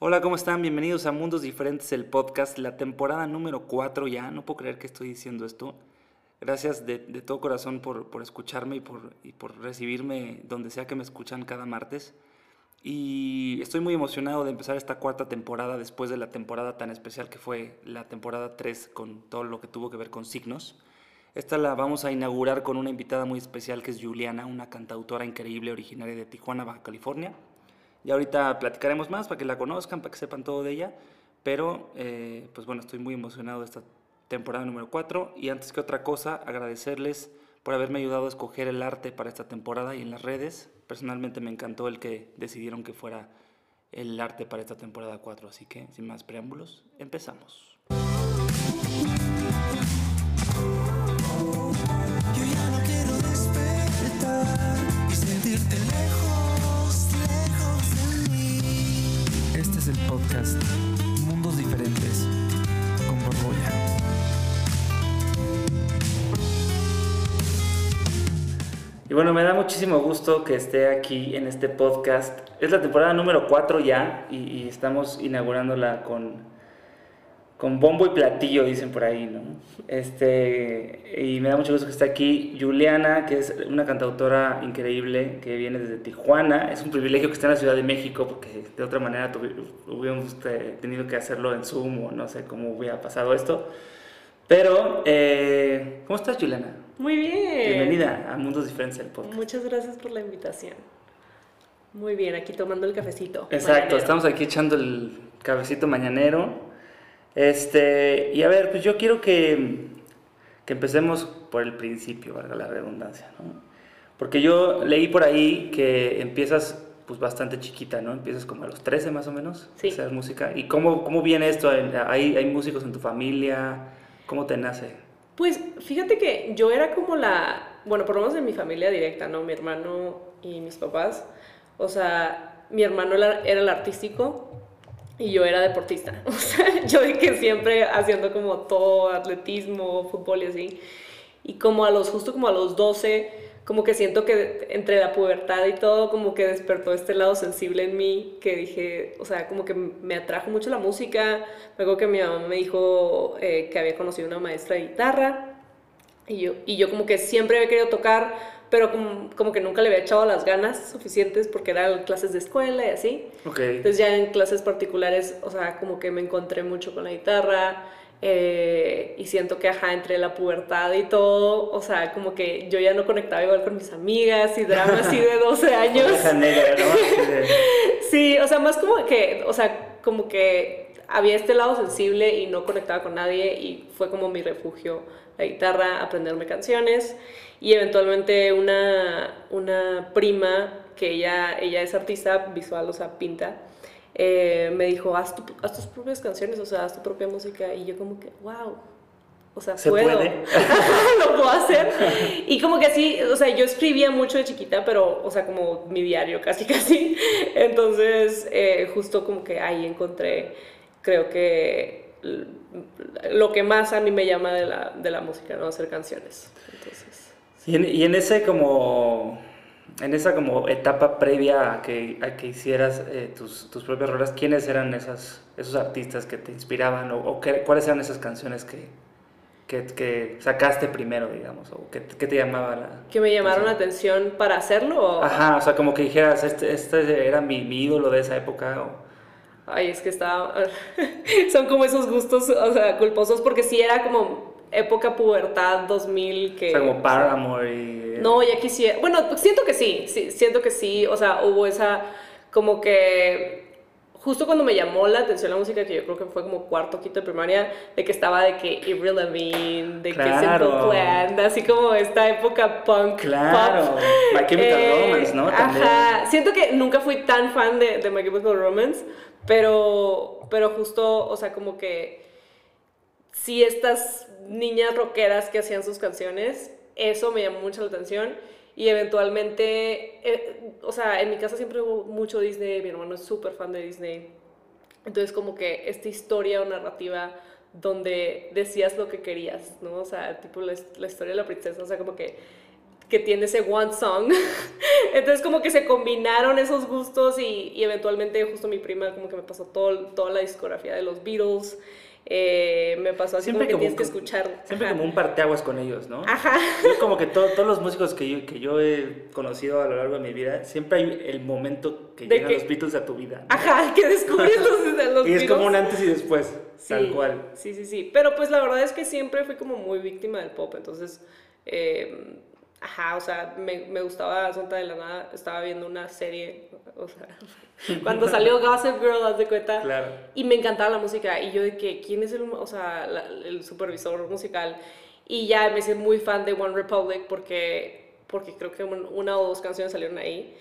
Hola, ¿cómo están? Bienvenidos a Mundos Diferentes, el podcast, la temporada número 4 ya. No puedo creer que estoy diciendo esto. Gracias de, de todo corazón por, por escucharme y por, y por recibirme donde sea que me escuchan cada martes. Y estoy muy emocionado de empezar esta cuarta temporada después de la temporada tan especial que fue la temporada 3 con todo lo que tuvo que ver con signos. Esta la vamos a inaugurar con una invitada muy especial que es Juliana, una cantautora increíble originaria de Tijuana, Baja California. Y ahorita platicaremos más para que la conozcan, para que sepan todo de ella. Pero, eh, pues bueno, estoy muy emocionado de esta temporada número 4. Y antes que otra cosa, agradecerles por haberme ayudado a escoger el arte para esta temporada y en las redes. Personalmente me encantó el que decidieron que fuera el arte para esta temporada 4. Así que, sin más preámbulos, empezamos. Yo ya no quiero despertar y sentirte lejos, el podcast Mundos Diferentes con Borbolla. Y bueno, me da muchísimo gusto que esté aquí en este podcast. Es la temporada número 4 ya y estamos inaugurándola con, con bombo y platillo, dicen por ahí, ¿no? Este, y me da mucho gusto que esté aquí Juliana, que es una cantautora increíble que viene desde Tijuana. Es un privilegio que esté en la Ciudad de México porque de otra manera hubiéramos tenido que hacerlo en Zoom o no sé cómo hubiera pasado esto. Pero, eh, ¿cómo estás, Juliana? Muy bien. Bienvenida a Mundos Diferentes del podcast. Muchas gracias por la invitación. Muy bien, aquí tomando el cafecito. Exacto, mañanero. estamos aquí echando el cabecito mañanero. Este, y a ver, pues yo quiero que, que empecemos por el principio, valga la redundancia, ¿no? Porque yo leí por ahí que empiezas pues bastante chiquita, ¿no? Empiezas como a los 13 más o menos Sí. a hacer música. ¿Y cómo, cómo viene esto? ¿Hay, ¿Hay músicos en tu familia? ¿Cómo te nace? Pues fíjate que yo era como la, bueno, por lo menos en mi familia directa, ¿no? Mi hermano y mis papás. O sea, mi hermano era el artístico y yo era deportista. O sea, yo de que siempre haciendo como todo, atletismo, fútbol y así. Y como a los, justo como a los 12, como que siento que entre la pubertad y todo, como que despertó este lado sensible en mí, que dije, o sea, como que me atrajo mucho la música. Luego que mi mamá me dijo eh, que había conocido una maestra de guitarra. Y yo, y yo como que siempre había querido tocar, pero como, como que nunca le había echado las ganas suficientes porque eran clases de escuela y así. Ok. Entonces ya en clases particulares, o sea, como que me encontré mucho con la guitarra eh, y siento que, ajá, entre la pubertad y todo, o sea, como que yo ya no conectaba igual con mis amigas y drama así de 12 años. Sí, o sea, más como que, o sea, como que había este lado sensible y no conectaba con nadie y fue como mi refugio la guitarra, aprenderme canciones y eventualmente una, una prima que ella, ella es artista visual, o sea, pinta, eh, me dijo, haz, tu- haz tus propias canciones, o sea, haz tu propia música y yo como que, wow. O sea, ¿Se puedo. puede? lo puedo hacer. Y como que así, o sea, yo escribía mucho de chiquita, pero, o sea, como mi diario, casi, casi. Entonces, eh, justo como que ahí encontré, creo que lo que más a mí me llama de la, de la música, ¿no? Hacer canciones. Entonces, Y en, y en ese como en esa como etapa previa a que, a que hicieras eh, tus, tus propias rolas, ¿quiénes eran esas, esos artistas que te inspiraban o, o qué- cuáles eran esas canciones que, que, que sacaste primero, digamos, o qué, qué te llamaba la... que me llamaron la atención para hacerlo. o- Ajá, o sea, como que dijeras, este, este era mi, mi ídolo de esa época. O... Ay, es que estaba. Son como esos gustos, o sea, culposos, porque sí era como época pubertad 2000 que. O sea, como Paramore y... No, ya quisiera. Bueno, pues siento que sí, sí, siento que sí. O sea, hubo esa como que justo cuando me llamó la atención la música, que yo creo que fue como cuarto, quinto de primaria, de que estaba de que Avril Lavigne, de Claro. que Simple Plan, así como esta época punk. Claro, pop. My Chemical Eh, Romance, ¿no? También. Ajá, siento que nunca fui tan fan de, de My Chemical Romance, pero, pero justo, o sea, como que sí estas niñas rockeras que hacían sus canciones, eso me llamó mucho la atención y eventualmente, eh, o sea, en mi casa siempre hubo mucho Disney, mi hermano es súper fan de Disney, entonces como que esta historia o narrativa donde decías lo que querías, ¿no? O sea, tipo la, historia de la princesa, o sea, como que que tiene ese one song. Entonces como que se combinaron esos gustos y, y eventualmente justo mi prima como que me pasó todo, toda la discografía de los Beatles. Eh, me pasó así Siempre como que como- tienes que escuchar. Siempre ajá. como un parteaguas con ellos, ¿no? Ajá. Yo como que todo- todos los músicos que yo, que yo he conocido a lo largo de mi vida, siempre hay el momento que De llegan que- los Beatles a tu vida. ¿no? Ajá, que descubres los, los y es como un antes y después, tal cual. Sí, sí, sí. Pero pues la verdad es que siempre fui como muy víctima del pop. Entonces, eh, ajá, o sea, me, me gustaba Santa de la Nada. Estaba viendo una serie, o sea, cuando salió Gossip Girl, haz de cuenta. Claro. Y me encantaba la música. Y yo de que, ¿quién es el, o sea, la- el supervisor musical? Y ya me hice muy fan de One Republic porque, porque creo que un- una o dos canciones salieron ahí.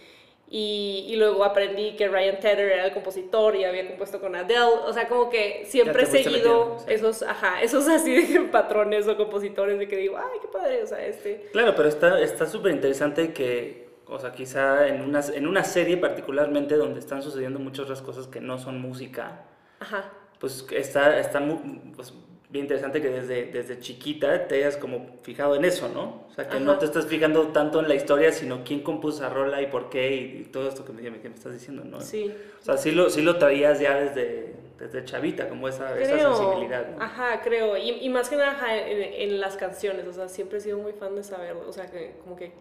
Y, y luego aprendí que Ryan Tedder era el compositor y había compuesto con Adele. O sea, como que siempre he seguido sí. esos, ajá, esos así de patrones o compositores de que digo, ay, qué padre, o sea, este. Claro, pero está está súper interesante que, o sea, quizá en una, en una serie particularmente donde están sucediendo muchas otras cosas que no son música, Ajá. pues está, está mu- pues, bien interesante que desde, desde chiquita te hayas como fijado en eso, ¿no? O sea, que no Ajá. te estás fijando tanto en la historia, sino quién compuso esa rola y por qué y, y todo esto que me, que me estás diciendo, ¿no? Sí. O sea, sí lo, sí lo traías ya desde, desde chavita, como esa, esa Creo, sensibilidad, ¿no? ajá, creo, y, y más que nada ajá, en, en las canciones, o sea, siempre he sido muy fan de saber, o sea, que como que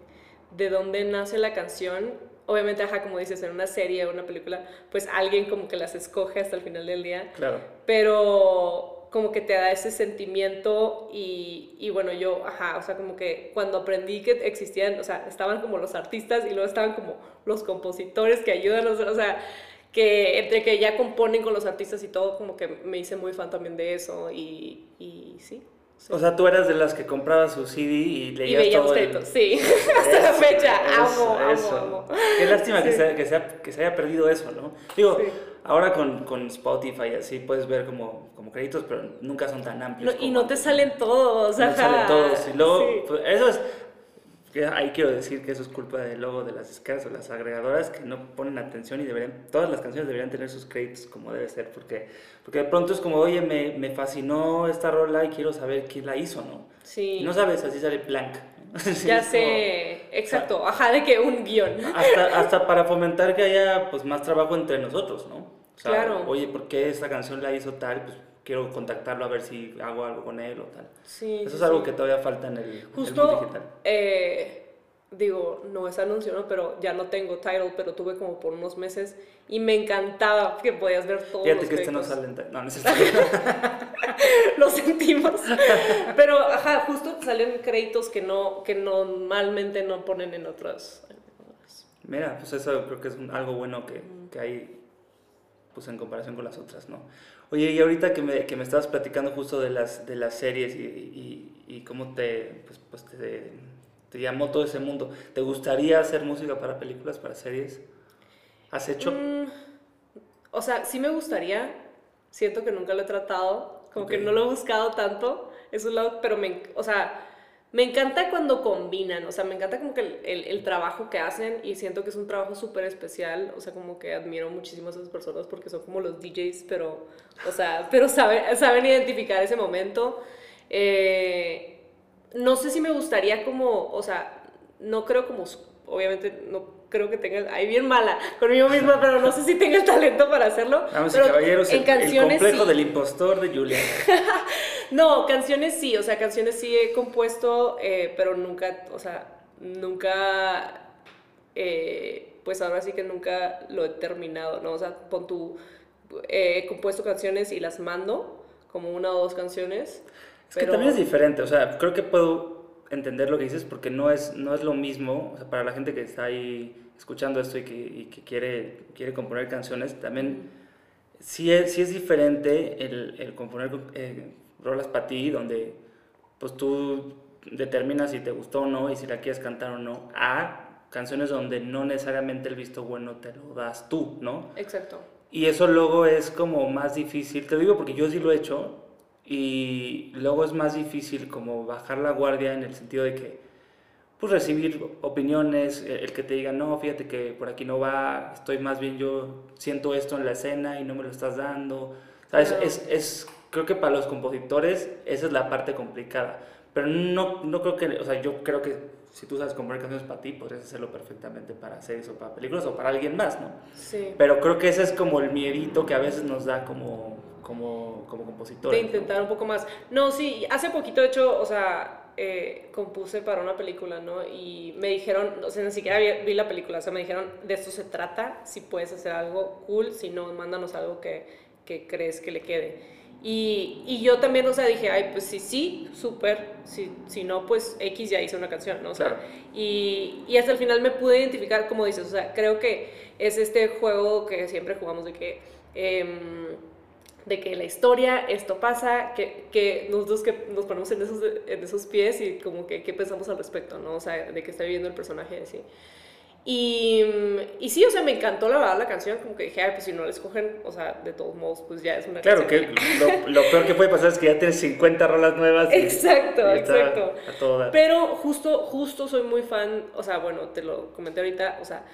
de dónde nace la canción, obviamente, ajá, como dices, en una serie o una película, pues alguien como que las escoge hasta el final del día, Claro. pero como que te da ese sentimiento y, y bueno, yo, ajá, o sea, como que cuando aprendí que existían, o sea, estaban como los artistas y luego estaban como los compositores que ayudan, o sea, o sea, que entre que ya componen con los artistas y todo, como que me hice muy fan también de eso y, y sí. sí. O sea, tú eras de las que comprabas su CD y y leías los todo el- sí, hasta la fecha, eso, amo, amo, eso. amo. Qué lástima que, Sí. se, que, se, que se haya perdido eso, ¿no? Digo, Sí. Ahora con, con Spotify así puedes ver como, como créditos, pero nunca son tan No, amplios. y no te salen todos, No te salen todos. Y luego, Sí. pues, eso es. ahí quiero decir que eso es culpa del logo de las disqueras o las agregadoras que no ponen atención y deberían, todas las canciones deberían tener sus créditos como debe ser, porque, porque de pronto es como, oye, me, me fascinó esta rola y quiero saber quién la hizo, ¿no? Sí. Y no sabes, así sale blank. Sí, ya como- sé, exacto, ajá, de que un guion. hasta, hasta para fomentar que haya pues más trabajo entre nosotros, ¿no? O sea, Claro. Oye, ¿por qué esta canción la hizo tal? Pues quiero contactarlo a ver si hago algo con él o tal. Sí, Eso sí, es algo sí. que todavía falta en el, en el mundo Justo, digital. eh, digo, no es anuncio, ¿no? Pero ya no tengo title, pero tuve como por unos meses y me encantaba que podías ver todos Fíjate los que este no sale en... No, no es. Lo sentimos. Pero, ajá, justo salen créditos que no, que normalmente no ponen en otras. Mira, pues eso creo que es un- algo bueno que, que hay pues en comparación con las otras, ¿no? Oye, y ahorita que me, que me estabas platicando justo de las, de las series y, y, y cómo te, pues, pues te, te llamó todo ese mundo, ¿te gustaría hacer música para películas, para series? ¿Has hecho? Mm, o sea, sí me gustaría. Siento que nunca lo he tratado. Como que Ok. no lo he buscado tanto. Es un lado, pero me, o sea, me encanta cuando combinan. O sea, me encanta como que el, el- el trabajo que hacen y siento que es un trabajo súper especial. O sea, como que admiro muchísimo a esas personas porque son como los DJs, pero, o sea, pero saben, saben identificar ese momento. Eh, no sé si me gustaría como, o sea, no creo como, obviamente no creo que tenga, ahí bien mala conmigo misma, pero no sé si tenga el talento para hacerlo. Vamos, pero caballeros, en el, complejo sí. del impostor de Julia. No, canciones sí, o sea, canciones sí he compuesto, eh, pero nunca, o sea, nunca, eh, pues ahora sí que nunca lo he terminado, ¿no? O sea, pon tu, eh, he compuesto canciones y las mando, como una o dos canciones. Es que pero- también es diferente, o sea, creo que puedo entender lo que dices porque no es, no es lo mismo, o sea, para la gente que está ahí escuchando esto y que, y que quiere, quiere componer canciones, también sí es, sí es diferente el, el componer eh, rolas para ti, donde pues tú determinas si te gustó o no y si la quieres cantar o no, a canciones donde no necesariamente el visto bueno te lo das tú, ¿no? Exacto. Y eso luego es como más difícil, te digo porque yo sí lo he hecho, y luego es más difícil como bajar la guardia en el sentido de que, pues recibir opiniones, el el que te digan, no, fíjate que por aquí no va, estoy más bien yo, siento esto en la escena y no me lo estás dando. ¿Sabes? Es, es, creo que para los compositores esa es la parte complicada, pero no, no creo que, o sea, yo creo que si tú sabes componer canciones para ti, podrías hacerlo perfectamente para series o para películas o para alguien más, ¿no? Sí. Pero creo que ese es como el miedito que a veces nos da como, como, como compositores. de ¿no? intentar un poco más. No, sí, hace poquito, de hecho, o sea, eh, compuse para una película, ¿no? Y me dijeron, o sea, ni siquiera vi, vi la película, o sea, me dijeron, de esto se trata, si puedes hacer algo cool, si no, mándanos algo que, que crees que le quede. Y, y yo también, o sea, dije, ay, pues sí, sí, súper, si, si no, pues X ya hice una canción, ¿no? O sea, Claro. y, y hasta el final me pude identificar, como dices, o sea, creo que es este juego que siempre jugamos de que... em, de que la historia, esto pasa, que, que nosotros que nos ponemos en esos, en esos pies y como que qué pensamos al respecto, ¿no? O sea, de que está viviendo el personaje así. Y, y sí, o sea, me encantó la verdad la canción, como que dije, ay, pues si no la escogen, o sea, de todos modos, pues ya es una Claro, que canción. lo, lo peor que puede pasar es que ya tienes 50 rolas nuevas. y- Exacto, y exacto. A todo dar. Pero justo, justo soy muy fan, o sea, bueno, te lo comenté ahorita, o sea,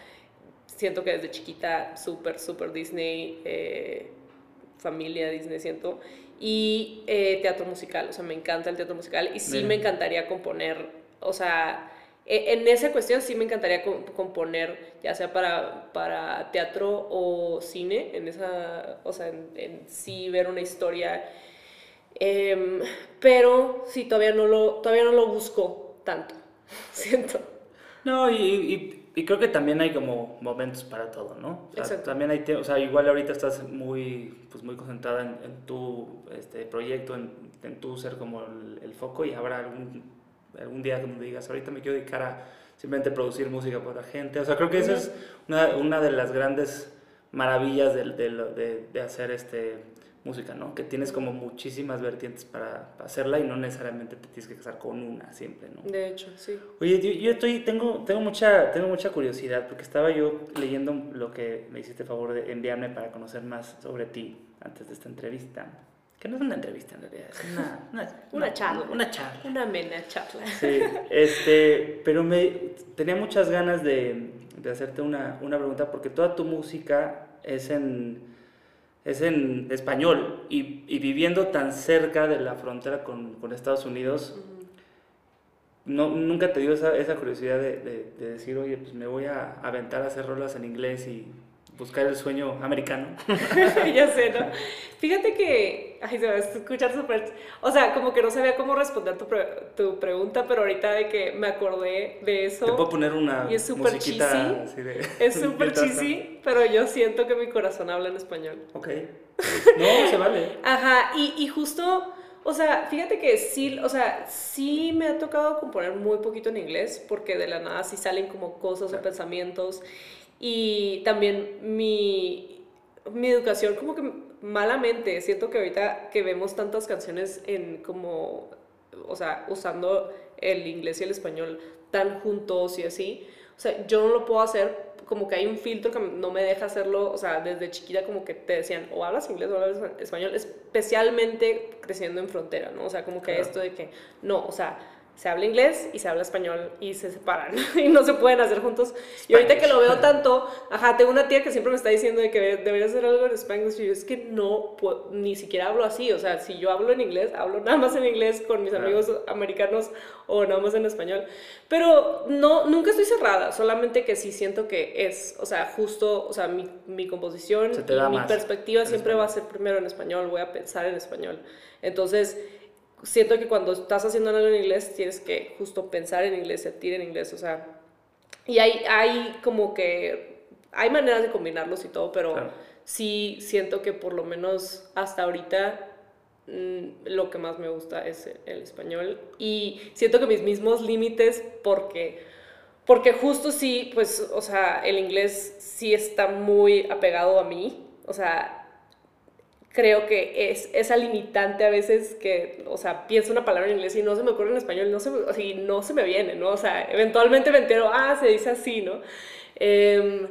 siento que desde chiquita, súper, súper Disney, eh, familia Disney, siento, y eh, teatro musical, o sea, me encanta el teatro musical y sí Mira. me encantaría componer, o sea, e- en esa cuestión sí me encantaría com- componer, ya sea para, para teatro o cine, en esa, o sea, en, en sí ver una historia Em, pero sí, todavía no, lo, todavía no lo busco tanto, siento. No, y, y- y creo que también hay como momentos para todo, ¿no? O sea, Exacto. También hay, o sea, igual ahorita estás muy, pues muy concentrada en, en tu este, proyecto, en, en tu ser como el, el foco y habrá algún, algún día donde digas, ahorita me quiero dedicar a simplemente producir música para la gente. O sea, creo que esa es una, una de las grandes maravillas del- del- de, de hacer este música, ¿no? Que tienes como muchísimas vertientes para, para hacerla y no necesariamente te tienes que casar con una siempre, ¿no? De hecho, sí. Oye, yo, yo estoy, tengo, tengo, mucha, tengo mucha curiosidad porque estaba yo leyendo lo que me hiciste favor de enviarme para conocer más sobre ti antes de esta entrevista. Que no es una entrevista en realidad, es una, una, Una charla. Una charla. Una amena charla. Sí, este, pero me tenía muchas ganas de, de hacerte una, una pregunta porque toda tu música es en, es en español y, y viviendo tan cerca de la frontera con, con Estados Unidos, no, nunca te dio esa, esa curiosidad de, de- de decir, oye, pues me voy a aventar a hacer rolas en inglés y buscar el sueño americano. ya sé, ¿no? Fíjate que, ay, se va a escuchar súper, o sea, como que no sabía cómo responder tu, pre- tu pregunta, pero ahorita de que me acordé de eso. Te puedo poner una Y es súper cheesy. así de... Es súper cheesy, pero yo siento que mi corazón habla en español. Ok. No, se vale. Ajá, y, y justo, o sea, fíjate que sí, o sea, sí me ha tocado componer muy poquito en inglés, porque de la nada sí salen como cosas o pensamientos, y también mi, mi educación como que malamente, siento que ahorita que vemos tantas canciones en como, o sea, usando el inglés y el español tan juntos y así, o sea, yo no lo puedo hacer como que hay un filtro que no me deja hacerlo, o sea, desde chiquita como que te decían, o hablas inglés o hablas español, especialmente creciendo en frontera, ¿no? O sea, como que Claro. esto de que, no, o sea, se habla inglés y se habla español y se separan y no se pueden hacer juntos. Y ahorita que lo veo tanto, ajá, tengo una tía que siempre me está diciendo de que debería hacer algo en español y yo es que no, puedo- ni siquiera hablo así, o sea, si yo hablo en inglés, hablo nada más en inglés con mis amigos americanos o nada más en español. Pero no, nunca estoy cerrada, solamente que sí siento que es, o sea, justo, o sea, mi, mi composición y mi perspectiva siempre va a ser primero en español, voy a pensar en español. Entonces, siento que cuando estás haciendo algo en inglés, tienes que justo pensar en inglés, sentir en inglés, o sea, y hay, hay como que, hay maneras de combinarlos y todo, pero Claro. sí siento que por lo menos hasta ahorita mm, lo que más me gusta es el español y siento que mis mismos límites porque porque justo sí pues o sea el inglés sí está muy apegado a mí o sea creo que es esa limitante a veces que, o sea, pienso una palabra en inglés y no se me ocurre en español, no se me, o sea, y no se me viene, ¿no? O sea, eventualmente me entero, ah, se dice así, ¿no? Em,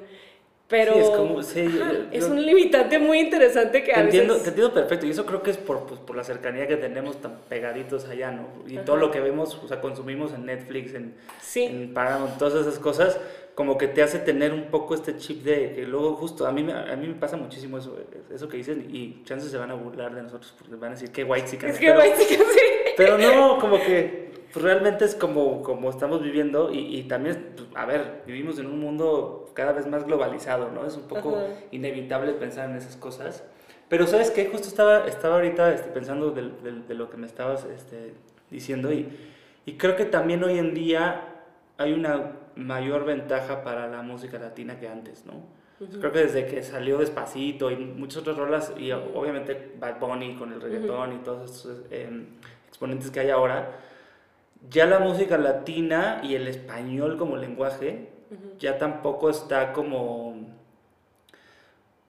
pero Sí, es como- sí, ajá, yo- es yo- un limitante muy interesante que Te a entiendo, te entiendo perfecto, y eso creo que es por, pues, por la cercanía que tenemos tan pegaditos allá, ¿no? Y Ajá. todo lo que vemos, o sea, consumimos en Netflix, en, Sí. en Paramount, todas esas cosas, como que te hace tener un poco este chip de que luego justo, a mí, me- a mí me pasa muchísimo eso, eso que dicen, y chances se van a burlar de nosotros porque van a decir que white Es que, güey, sí que sí. Pero no, como que pues, realmente es como, como estamos viviendo y, y también, pues, a ver, vivimos en un mundo cada vez más globalizado, ¿no? Es un poco Ajá. inevitable pensar en esas cosas. Pero ¿sabes qué? Justo estaba, estaba ahorita este, pensando del- del- de, lo que me estabas este, diciendo y, y creo que también hoy en día hay una mayor ventaja para la música latina que antes, ¿no? Creo que desde que salió Despacito y muchas otras rolas, y obviamente Bad Bunny con el reggaetón y todos estos em, exponentes que hay ahora, ya la música latina y el español como lenguaje ya tampoco está como,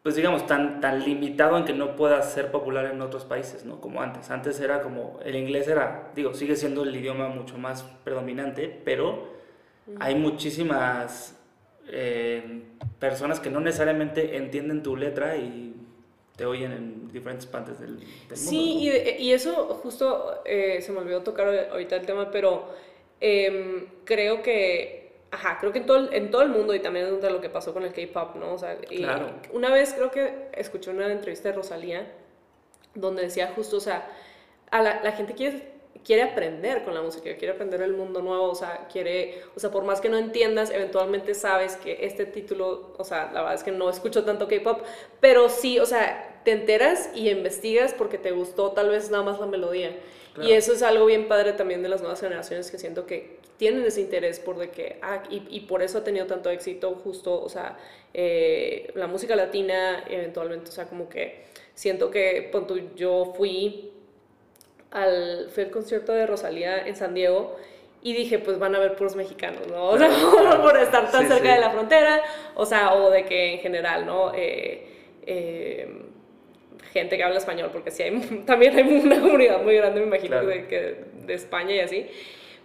pues digamos, tan, tan limitado en que no pueda ser popular en otros países, ¿no? Como antes. Antes era como, el inglés era, digo, sigue siendo el idioma mucho más predominante, pero hay muchísimas eh, personas que no necesariamente entienden tu letra y te oyen en diferentes partes del, del mundo. Sí, y, de- y eso justo eh, se me olvidó tocar ahorita el tema, pero em, creo que, ajá, creo que en todo, el- en todo el mundo y también de lo que pasó con el K-pop, ¿no? O sea, y Claro. una vez creo que escuché una entrevista de Rosalía donde decía justo, o sea, a la, la gente quiere, quiere aprender con la música, quiere aprender el mundo nuevo, o sea, quiere, o sea, por más que no entiendas, eventualmente sabes que este título, o sea, la verdad es que no escucho tanto K-pop, pero sí, o sea, te enteras y investigas porque te gustó tal vez nada más la melodía. Claro. Y eso es algo bien padre también de las nuevas generaciones que siento que tienen ese interés por de que, ah, y, y por eso ha tenido tanto éxito justo, o sea, eh, la música latina eventualmente, o sea, como que siento que, pon tú, yo fui al, fui al concierto de Rosalía en San Diego y dije, pues van a ver puros mexicanos, ¿no? O sea, Claro. por estar tan Sí, cerca sí. de la frontera, o sea, o de que en general, ¿no? Eh, eh, gente que habla español, porque sí hay, también hay una comunidad muy grande, me imagino, Claro. de, que, de España y así.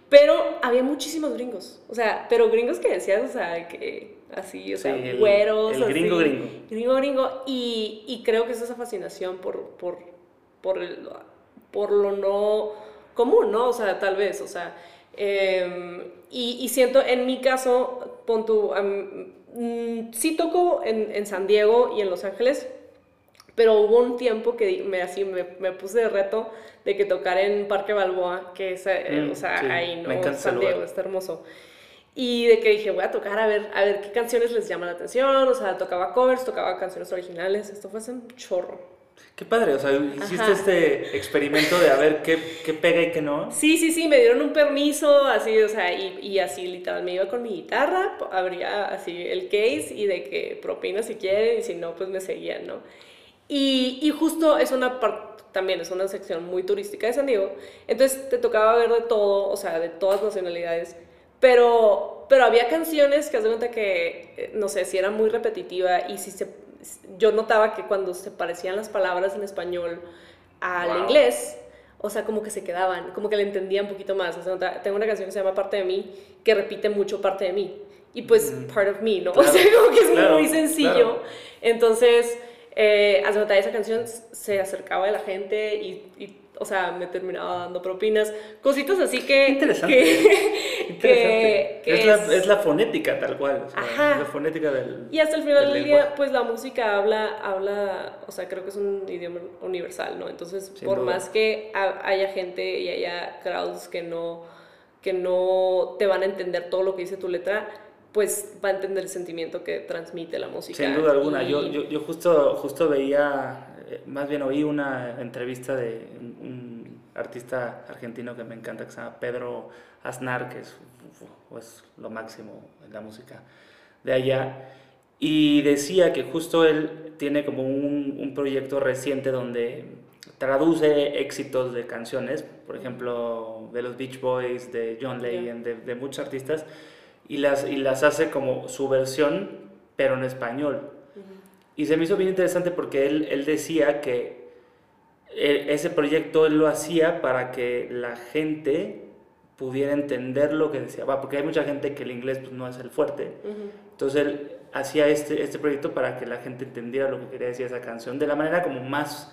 Pero había muchísimos gringos, o sea, pero gringos que decías, o sea, que así, o sea, el- güeros. el gringo, así, gringo. Gringo, gringo. Y, y creo que es esa fascinación por, por, por, el- por lo no común, ¿no? O sea, tal vez, o sea. em, y, y siento, en mi caso, pon am, mm, sí toco en, en San Diego y en Los Ángeles, pero hubo un tiempo que me, así, me, me puse de reto de que tocar en Parque Balboa, que es, eh, Mm, o sea, sí, ahí, ¿no? San. Diego, está hermoso. Y de que dije, voy a tocar a ver, a ver qué canciones les llaman la atención, o sea, tocaba covers, tocaba canciones originales, esto fue hace un chorro. Qué padre, o sea, hiciste Ajá. este experimento de a ver qué, qué pega y qué no. Sí, sí, sí, me dieron un permiso, así, o sea, y, y así literal, me iba con mi guitarra, abría así el case y de que propina si quieren y si no, pues me seguían, ¿no? Y, y justo es una parte, también es una sección muy turística de San Diego, entonces te tocaba ver de todo, o sea, de todas nacionalidades, pero, pero había canciones que haz de cuenta que, eh, no sé, si era muy repetitiva y si se, yo notaba que cuando se parecían las palabras en español al Wow. inglés, o sea, como que se quedaban, como que le entendía un poquito más. O sea, tengo una canción que se llama Parte de mí, que repite mucho parte de mí. Y pues, Mm. part of me, ¿no? Claro, o sea, como que es claro, muy sencillo. claro. Entonces, eh, de cuenta, esa canción se acercaba a la gente y, y, o sea, me terminaba dando propinas. Cositas así que... Interesante. que- Interesante. que- que es, la, es la fonética tal cual. o sea, Ajá. es la fonética del. Y hasta el final del del día, lenguaje. pues la música habla, habla, o sea, creo que es un idioma universal, ¿no? Entonces, Sin por duda. más que ha- haya gente y haya crowds que no, que no te van a entender todo lo que dice tu letra, pues va a entender el sentimiento que transmite la música. Sin duda alguna. Y- Yo, yo, yo justo, justo veía, más bien oí una entrevista de un, artista argentino que me encanta, que se llama Pedro Aznar, que es lo máximo en la música de allá. Y decía que justo él tiene como un, un proyecto reciente donde traduce éxitos de canciones, por ejemplo, de los Beach Boys, de John. Legend, de, de muchos artistas, y las, y las hace como su versión, pero en español. Y se me hizo bien interesante porque él, él decía que eh, ese proyecto él lo hacía para que la gente pudiera entender lo que decía, Va, porque hay mucha gente que el inglés pues, no es el fuerte. Entonces él hacía este, este proyecto para que la gente entendiera lo que quería decir esa canción de la manera como más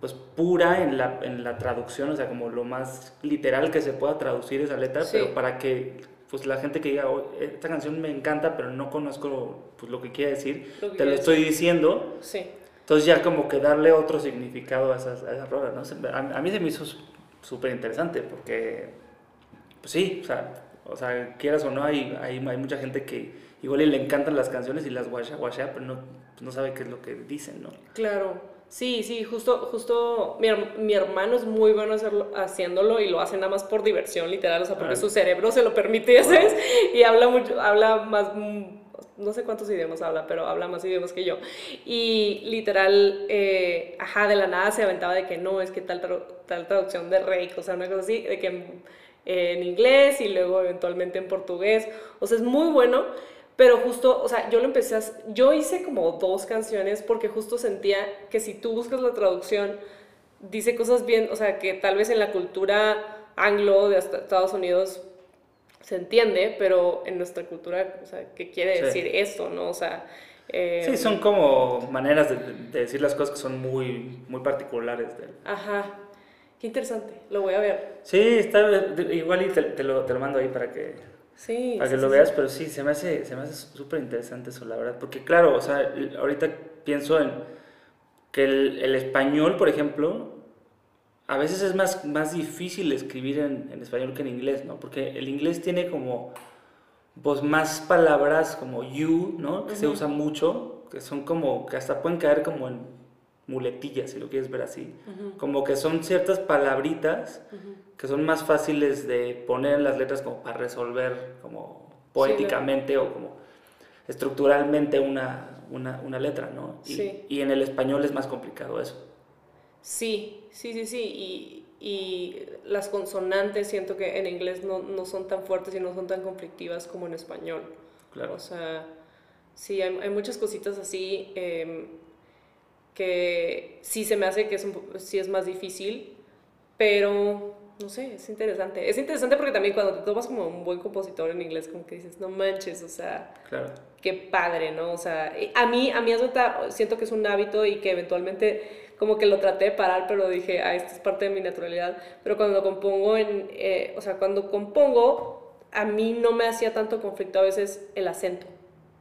pues pura en la, en la traducción, o sea, como lo más literal que se pueda traducir esa letra, Sí. pero para que pues la gente que diga, "Oh, esta canción me encanta, pero no conozco pues, lo que quiere decir, Lo que te lo estoy diciendo, Sí. entonces ya como que darle otro significado a esas, a esas rolas, ¿no? A, a mí se me hizo súper interesante porque, pues sí, o sea, o sea, quieras o no, hay, hay, hay mucha gente que igual le encantan las canciones y las guasha, pero no, pues no sabe qué es lo que dicen, ¿no? Claro. Sí, sí, justo, justo mi, mi hermano es muy bueno hacerlo, haciéndolo y lo hace nada más por diversión, literal, o sea, porque Ah. su cerebro se lo permite, ya ¿sabes? Y habla mucho, habla más, mm, no sé cuántos idiomas habla, pero habla más idiomas que yo. Y literal, eh, ajá, de la nada se aventaba de que no, es que tal, tra- tal traducción de Rake, o sea, una cosa así, de que en, en inglés y luego eventualmente en portugués, o sea, es muy bueno. Pero justo, o sea, yo lo empecé a... Yo hice como dos canciones porque justo sentía que si tú buscas la traducción, dice cosas bien, o sea, que tal vez en la cultura anglo de Estados Unidos se entiende, pero en nuestra cultura, o sea, ¿qué quiere Sí. decir esto, no? O sea... eh, Sí, son como maneras de, de decir las cosas que son muy, muy particulares. del- Ajá. Qué interesante, lo voy a ver. Sí, está igual y te, te lo, te lo mando ahí para que, Sí. para sí, que lo veas, sí. pero sí, se me hace se me hace súper interesante eso, la verdad. Porque claro, o sea, ahorita pienso en que el, el español, por ejemplo, a veces es más, más difícil escribir en, en español que en inglés, ¿no? Porque el inglés tiene como pues más palabras como you, ¿no? Que se usa mucho, que son como, que hasta pueden caer como en muletillas, si lo quieres ver así. Como que son ciertas palabritas que son más fáciles de poner en las letras como para resolver como poéticamente o como estructuralmente una, una, una letra, ¿no? Y, Sí. y en el español es más complicado eso. Sí, sí, sí, sí. Y, y las consonantes siento que en inglés no, no son tan fuertes y no son tan conflictivas como en español. Claro. O sea, sí, hay, hay muchas cositas así em, que sí se me hace que es un sí es más difícil, pero no sé, es interesante. Es interesante porque también cuando te tomas como un buen compositor en inglés, como que dices, no manches, o sea, Claro. qué padre, ¿no? O sea, a mí, a mí siento que es un hábito y que eventualmente como que lo traté de parar, pero dije, ah, esto es parte de mi naturalidad. Pero cuando lo compongo en, eh, o sea, cuando compongo, a mí no me hacía tanto conflicto a veces el acento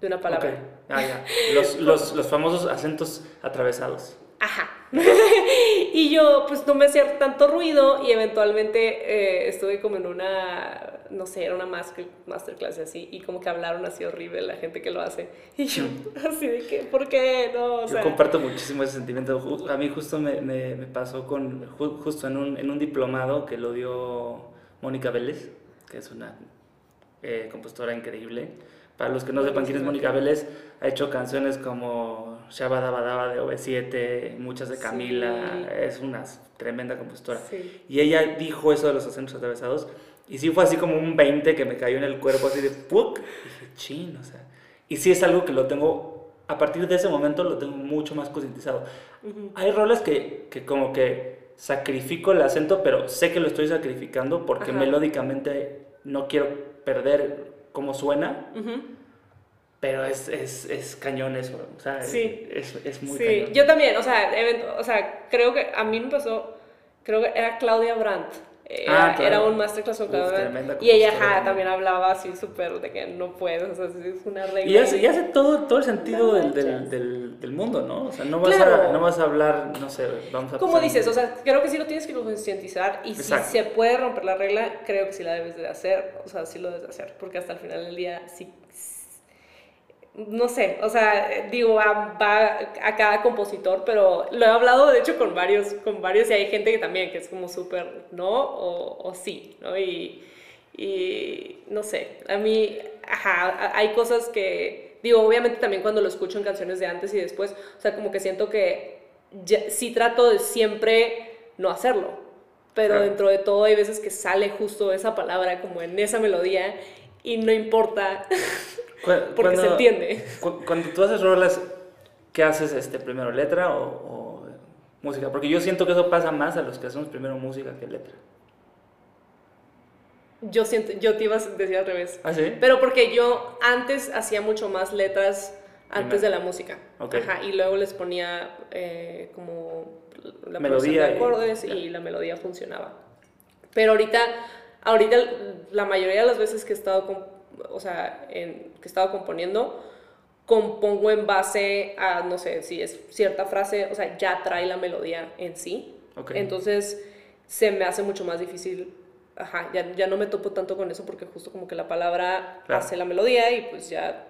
de una palabra. Ok. Ah, ya. Los, los, los famosos acentos atravesados. Ajá. y yo, pues no me hacía tanto ruido y eventualmente eh, estuve como en una, no sé, era una master, masterclass así, y como que hablaron así horrible la gente que lo hace. Y yo, así de que, ¿por qué? No, o sea, Yo comparto muchísimo ese sentimiento. A mí justo me, me, me pasó con, ju- justo en un, en un diplomado que lo dio Mónica Vélez, que es una eh, compositora increíble. Para los que no sepan quién es Mónica Vélez, ha hecho canciones como Shabadabadaba de OV7, muchas de Sí. Camila, es una tremenda compositora. Sí. Y ella dijo eso de los acentos atravesados. Y sí fue así como un 20 que me cayó en el cuerpo, así de ¡puc! Y dije, chin, o sea. Y sí es algo que lo tengo, a partir de ese momento lo tengo mucho más concientizado. Hay roles que, que como que sacrifico el acento, pero sé que lo estoy sacrificando porque Ajá. melódicamente no quiero perder cómo suena, pero es, es, es cañón eso. O sea, Sí. es, es muy Sí, cañón. yo también, o sea, event- o sea, creo que a mí me pasó, creo que era Claudia Brandt. Era, Ah, claro. era un masterclass con Uf. Y ella ajá, también. hablaba así súper de que no puedes, o sea, es una regla. Y hace, y hace todo, todo el sentido del, del, del, del mundo, ¿no? O sea, no vas, a, no vas a hablar, no sé, vamos a... Como dices, o sea, creo que sí lo tienes que concientizar y Exacto. si se puede romper la regla, creo que sí la debes de hacer, o sea, sí lo debes de hacer, porque hasta el final del día sí, no sé, o sea, digo, va, va a cada compositor, pero lo he hablado de hecho con varios, con varios y hay gente que también, que es como súper no o, o sí, ¿no? Y, y no sé, a mí, ajá, hay cosas que, digo, obviamente también cuando lo escucho en canciones de antes y después, o sea, como que siento que ya- sí trato de siempre no hacerlo, pero Claro. dentro de todo hay veces que sale justo esa palabra como en esa melodía y no importa Porque se cuando- entiende. cu- Cuando tú haces rolas, ¿qué haces este, primero, letra o, o música? Porque yo siento que eso pasa más a los que hacemos primero música que letra. Yo siento, yo te iba a decir al revés. ¿Ah, sí? Pero porque yo antes hacía mucho más letras antes de la música. Ok. Ajá, y luego les ponía eh, como la Melodía de y- acordes ya. y, la melodía funcionaba. Pero ahorita, ahorita la mayoría de las veces que he estado, o sea, en, que he estado componiendo, compongo en base a, no sé, si es cierta frase, o sea, ya trae la melodía en sí. Ok. Entonces, se me hace mucho más difícil. Ajá, ya, ya no me topo tanto con eso porque justo como que la palabra Claro. hace la melodía y pues ya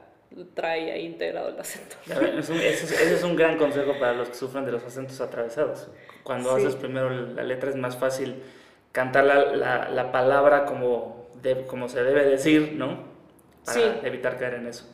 trae ahí integrado el acento. A ver, es un- ese, es, ese es un gran consejo para los que sufren de los acentos atravesados. Cuando Sí. haces primero la letra es más fácil cantar la, la, la palabra como, de- como se debe decir, ¿no? Para Sí. evitar caer en eso.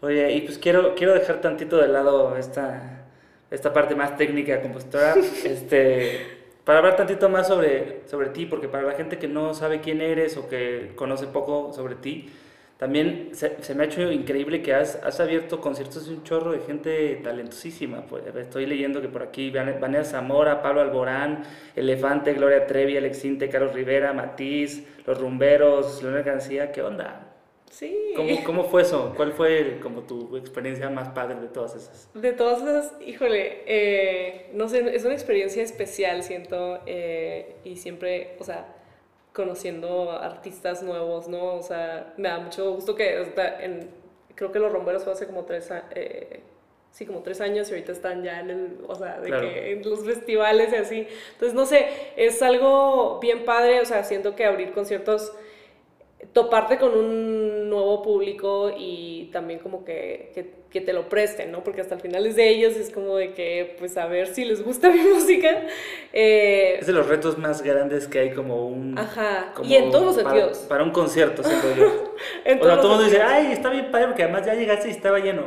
Oye, y pues quiero, quiero dejar tantito de lado esta, esta parte más técnica, compositora, este, para hablar tantito más sobre, sobre ti, porque para la gente que no sabe quién eres o que conoce poco sobre ti, también se, se me ha hecho increíble que has, has abierto conciertos de un chorro de gente talentosísima. Pues, estoy leyendo que por aquí Van- Vanessa Zamora, Pablo Alborán, Elefante, Gloria Trevi, Alex Sinte, Carlos Rivera, Matiz, Los Rumberos, Leonel García. ¿Qué onda? Sí. ¿Cómo, ¿Cómo fue eso? ¿Cuál fue como tu experiencia más padre de todas esas? De todas esas, híjole, eh, no sé, es una experiencia especial, siento, eh, y siempre, o sea, conociendo artistas nuevos, ¿no? O sea, me da mucho gusto que, o sea, en, creo que Los Romberos fue hace como tres años, sí, como tres años y ahorita están ya en el, o sea, de Claro. que en los festivales y así. Entonces, no sé, es algo bien padre, o sea, siento que abrir conciertos toparte con un nuevo público y también como que, que, que te lo presten, ¿no? Porque hasta el final es de ellos, es como de que, pues, a ver si les gusta mi música. Eh, Es de los retos más grandes que hay como un... Ajá, como y en todos los para- sentidos. Para, un concierto, siento yo. en O sea, todo el mundo dice, ay, está bien padre porque además ya llegaste y estaba lleno.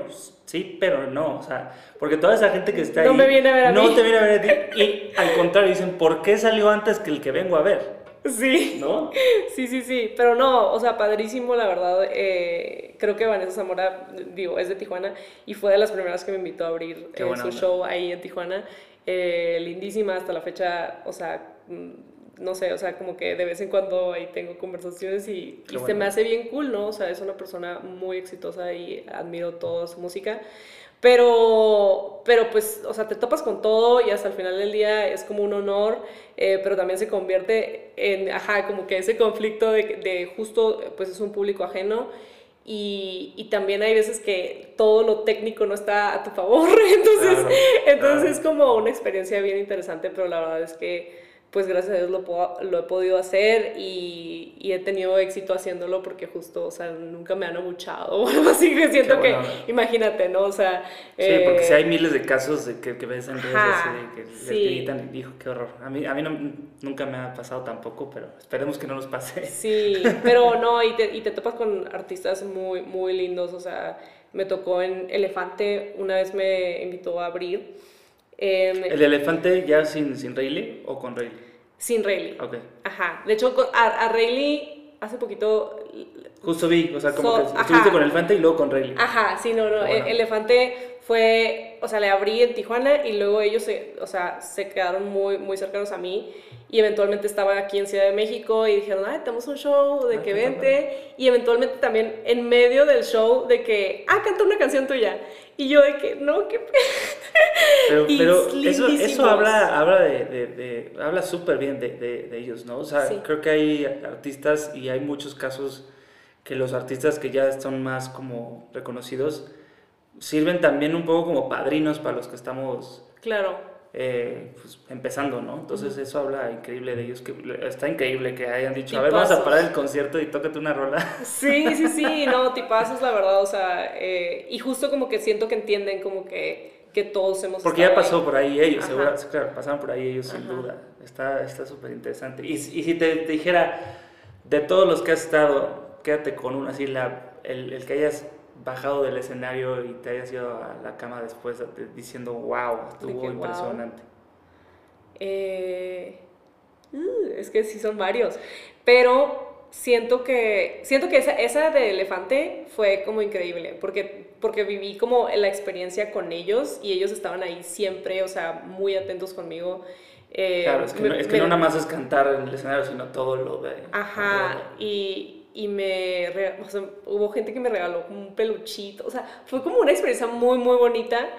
Sí, pero no, o sea, porque toda esa gente que está No ahí me viene a ver a no mí. te viene a ver a ti. Y al contrario, dicen, ¿por qué salió antes que el que vengo a ver? Sí. ¿No? Sí, sí, sí, pero no, o sea, padrísimo, la verdad. eh, creo que Vanessa Zamora, digo, es de Tijuana y fue de las primeras que me invitó a abrir eh, su onda. show ahí en Tijuana. Eh, lindísima hasta la fecha, o sea, mm, no sé, o sea, como que de vez en cuando ahí tengo conversaciones y, y se me hace bien cool, ¿no? O sea, es una persona muy exitosa y admiro toda su música. Pero, pero pues, o sea, te topas con todo y hasta el final del día es como un honor, eh, pero también se convierte en, ajá, como que ese conflicto de, de justo, pues es un público ajeno y, y también hay veces que todo lo técnico no está a tu favor, entonces, Claro, entonces claro. es como una experiencia bien interesante, pero la verdad es que pues gracias a Dios lo, puedo- lo he podido hacer y, y he tenido éxito haciéndolo porque justo, o sea, nunca me han abuchado o algo así, que siento que, imagínate, ¿no? O sea... Sí, porque eh, si hay miles de casos de que, que ves en redes Ajá, así de que les sí. gritan y dijo, qué horror. A mí, a mí no- nunca me ha pasado tampoco, pero esperemos que no nos pase. Sí, pero no, y te, y te topas con artistas muy, muy lindos, o sea, me tocó en Elefante, una vez me invitó a abrir, em, ¿El elefante ya sin, sin Rayleigh o con Rayleigh? sin Rayleigh. Ok. Ajá, de hecho, a, a Rayleigh hace poquito Justo vi, o sea, como So- que ajá. estuviste con elefante y luego con Rayleigh. Ajá, sí, no, no. Qué bueno. El Elefante fue, o sea, le abrí en Tijuana y luego ellos, se, o sea, se quedaron muy, muy cercanos a mí y eventualmente estaba aquí en Ciudad de México y dijeron, ay, tenemos un show de Ah, que vente y eventualmente también en medio del show de que, ah, canta una canción tuya y yo de que, no, qué pe-". Pero, pero eso, eso habla, habla de, de- de- habla súper bien de, de- de ellos, ¿no? O sea, Sí. creo que hay artistas y hay muchos casos que los artistas que ya son más como reconocidos sirven también un poco como padrinos para los que estamos Claro, eh, pues, empezando, ¿no? Entonces eso habla increíble de ellos, que está increíble que hayan dicho, a ver, vamos a parar el concierto y tócate una rola. Sí, sí, sí, no, tipazos, la verdad, o sea, eh, y justo como que siento que entienden como que, que todos hemos Porque ya pasó ahí. por ahí ellos, seguro, claro, pasaron por ahí ellos sin duda. Está está súper interesante. Y, y si te, te dijera, de todos los que has estado, quédate con uno así, la, el, el que hayas bajado del escenario y te hayas ido a la cama después de- diciendo, wow, estuvo que, "Wow". impresionante. Eh, uh, es que sí son varios, pero siento que, siento que esa, esa de elefante fue como increíble, porque, porque viví como la experiencia con ellos y ellos estaban ahí siempre, o sea, muy atentos conmigo. Eh, Claro, es que, me- no, es que me- no nada más es cantar en el escenario, sino todo lo de... Ajá, y, y me, o sea, hubo gente que me regaló como un peluchito, o sea, fue como una experiencia muy, muy bonita.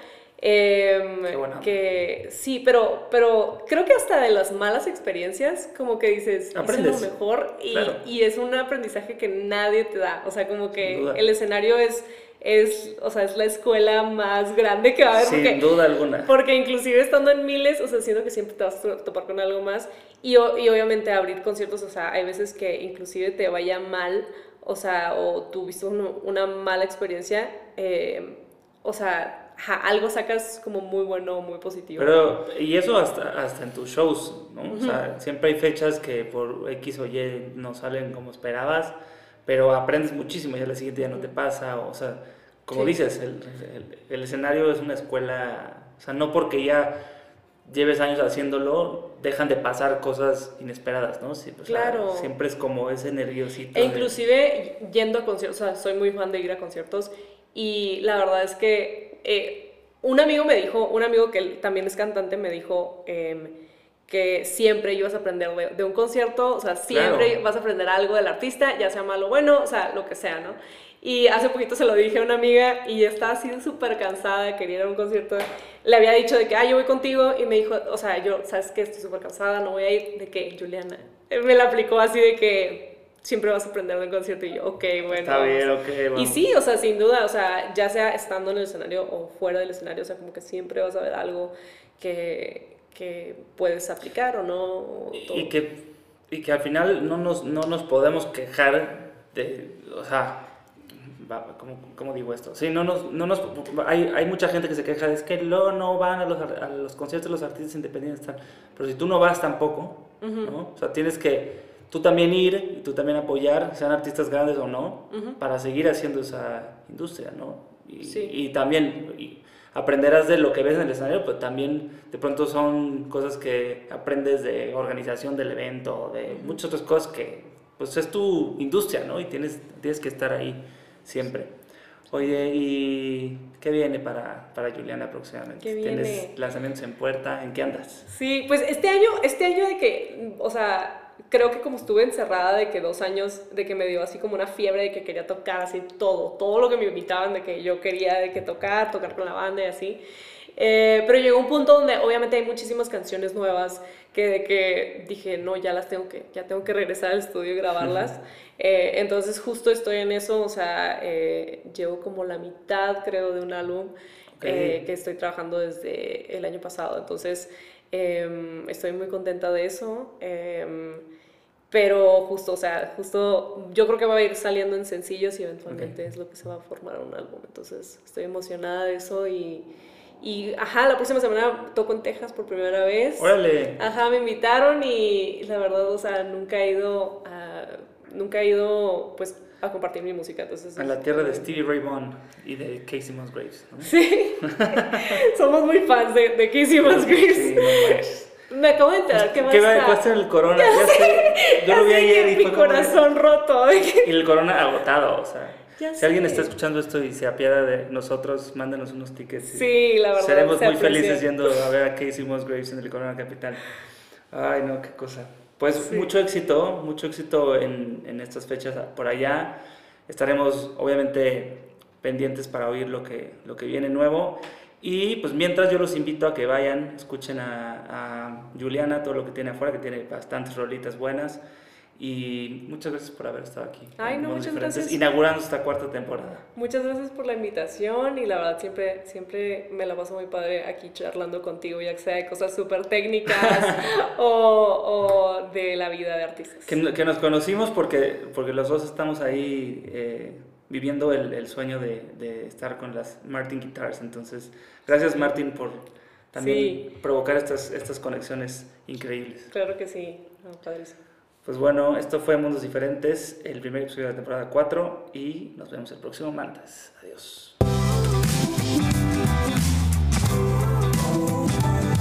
em, Qué buena onda. que sí, pero, pero creo que hasta de las malas experiencias, como que dices, hice lo Aprendes. mejor y, Claro. y es un aprendizaje que nadie te da, o sea, como que el escenario es, es, o sea, es la escuela más grande que va a haber. Sin porque, duda alguna. porque inclusive estando en miles, o sea, siento que siempre te vas a topar con algo más. Y, y obviamente abrir conciertos, o sea, hay veces que inclusive te vaya mal, o sea, o tuviste uno- una mala experiencia, eh, o sea, algo sacas como muy bueno, muy positivo. Pero, y eso hasta, hasta en tus shows, ¿no? O sea, siempre hay fechas que por X o Y no salen como esperabas, pero aprendes muchísimo y al siguiente día no te pasa, o sea, como Sí. dices, el, el- el escenario es una escuela, o sea, no porque ya lleves años haciéndolo, dejan de pasar cosas inesperadas, ¿no? Sí, o sea, Claro. siempre es como ese nerviosito. E de- inclusive yendo a conciertos, o sea, soy muy fan de ir a conciertos y la verdad es que eh, un amigo me dijo, un amigo que también es cantante me dijo em, que siempre ibas a aprender de, de un concierto, o sea, siempre Claro. vas a aprender algo del artista, ya sea malo o bueno, o sea, lo que sea, ¿no? Y hace poquito se lo dije a una amiga y estaba así súper cansada, quería ir a un concierto. Le había dicho de que, ah, yo voy contigo. Y me dijo, o sea, yo, ¿sabes qué? Estoy súper cansada, no voy a ir. De que, Juliana, me la aplicó así de que siempre vas a aprender de un concierto. Y yo, ok, bueno. Está vamos". bien, ok, Y vamos. sí, o sea, sin duda, o sea, ya sea estando en el escenario o fuera del escenario, o sea, como que siempre vas a ver algo que, que puedes aplicar o no. todo. Y que, y que al final no nos, no nos podemos quejar de, o sea, ¿cómo, cómo digo esto? Sí, no nos, no nos, hay, hay mucha gente que se queja, es que luego no van a los, a los conciertos de los artistas independientes, tal. pero si tú no vas tampoco, ¿no? O sea, tienes que tú también ir y tú también apoyar, sean artistas grandes o no, para seguir haciendo esa industria, ¿no? Y, Sí. y también y aprenderás de lo que ves en el escenario, pero también de pronto son cosas que aprendes de organización del evento, de muchas otras cosas que pues es tu industria, ¿no? Y tienes, tienes que estar ahí siempre. Oye, ¿y qué viene para, para Juliana próximamente? ¿Qué ¿Tienes lanzamientos en puerta? ¿En qué andas? Sí, pues este año, este año de que, o sea, creo que como estuve encerrada de que dos años, de que me dio así como una fiebre de que quería tocar así todo, todo lo que me invitaban, de que yo quería de que tocar, tocar con la banda y así. Eh, pero llegó un punto donde obviamente hay muchísimas canciones nuevas que de que dije, no, ya las tengo que, ya tengo que regresar al estudio y grabarlas. Eh, entonces justo estoy en eso, o sea, eh, llevo como la mitad creo de un álbum Ok. eh, que estoy trabajando desde el año pasado. Entonces, em, estoy muy contenta de eso. em, pero justo, o sea, justo yo creo que va a ir saliendo en sencillos y eventualmente es lo que se va a formar un álbum. Entonces, estoy emocionada de eso y, y, ajá, la próxima semana toco en Texas por primera vez. Órale. Ajá, me invitaron y la verdad, o sea, nunca he ido a, nunca he ido, pues, a compartir mi música. Entonces, A la tierra de Stevie Ray Vaughan y de Casey Musgraves, ¿no? Sí, somos muy fans de, de Casey Musgraves. Sí, no. Me acabo de enterar que va a ¿Qué va a estar. cuesta el corona? Ya, sé. Yo Ya lo vi ayer que y mi fue como corazón roto. de que- Y el corona agotado, o sea. Ya si alguien sé. está escuchando esto y se apiada de nosotros, mándenos unos tickets. Sí, la verdad. Seremos se muy aprecia. felices yendo a ver a Casey Musgraves en el Corona Capital. Ay, no, qué cosa. Pues Sí. mucho éxito, mucho éxito en, en estas fechas por allá. Estaremos obviamente pendientes para oír lo que, lo que viene nuevo. Y pues mientras yo los invito a que vayan, escuchen a, a Juliana, todo lo que tiene afuera, que tiene bastantes rolitas buenas. Y muchas gracias por haber estado aquí. Ay, no, muchas gracias. Inaugurando esta cuarta temporada. Muchas gracias por la invitación y la verdad siempre, siempre me la paso muy padre aquí charlando contigo, ya que sea de cosas súper técnicas o, o de la vida de artistas. Que, que nos conocimos porque, porque los dos estamos ahí eh, viviendo el, el sueño de, de estar con las Martin Guitars. Entonces, gracias Martin por también Sí. provocar estas, estas conexiones increíbles. Claro que sí, no, padrísimo. Pues bueno, esto fue Mundos Diferentes, el primer episodio de la temporada 4 y nos vemos el próximo martes. Adiós.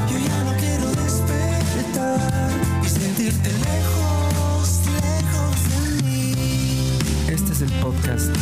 Yo ya no quiero despertar y sentirte lejos, lejos de mí. Este es el podcast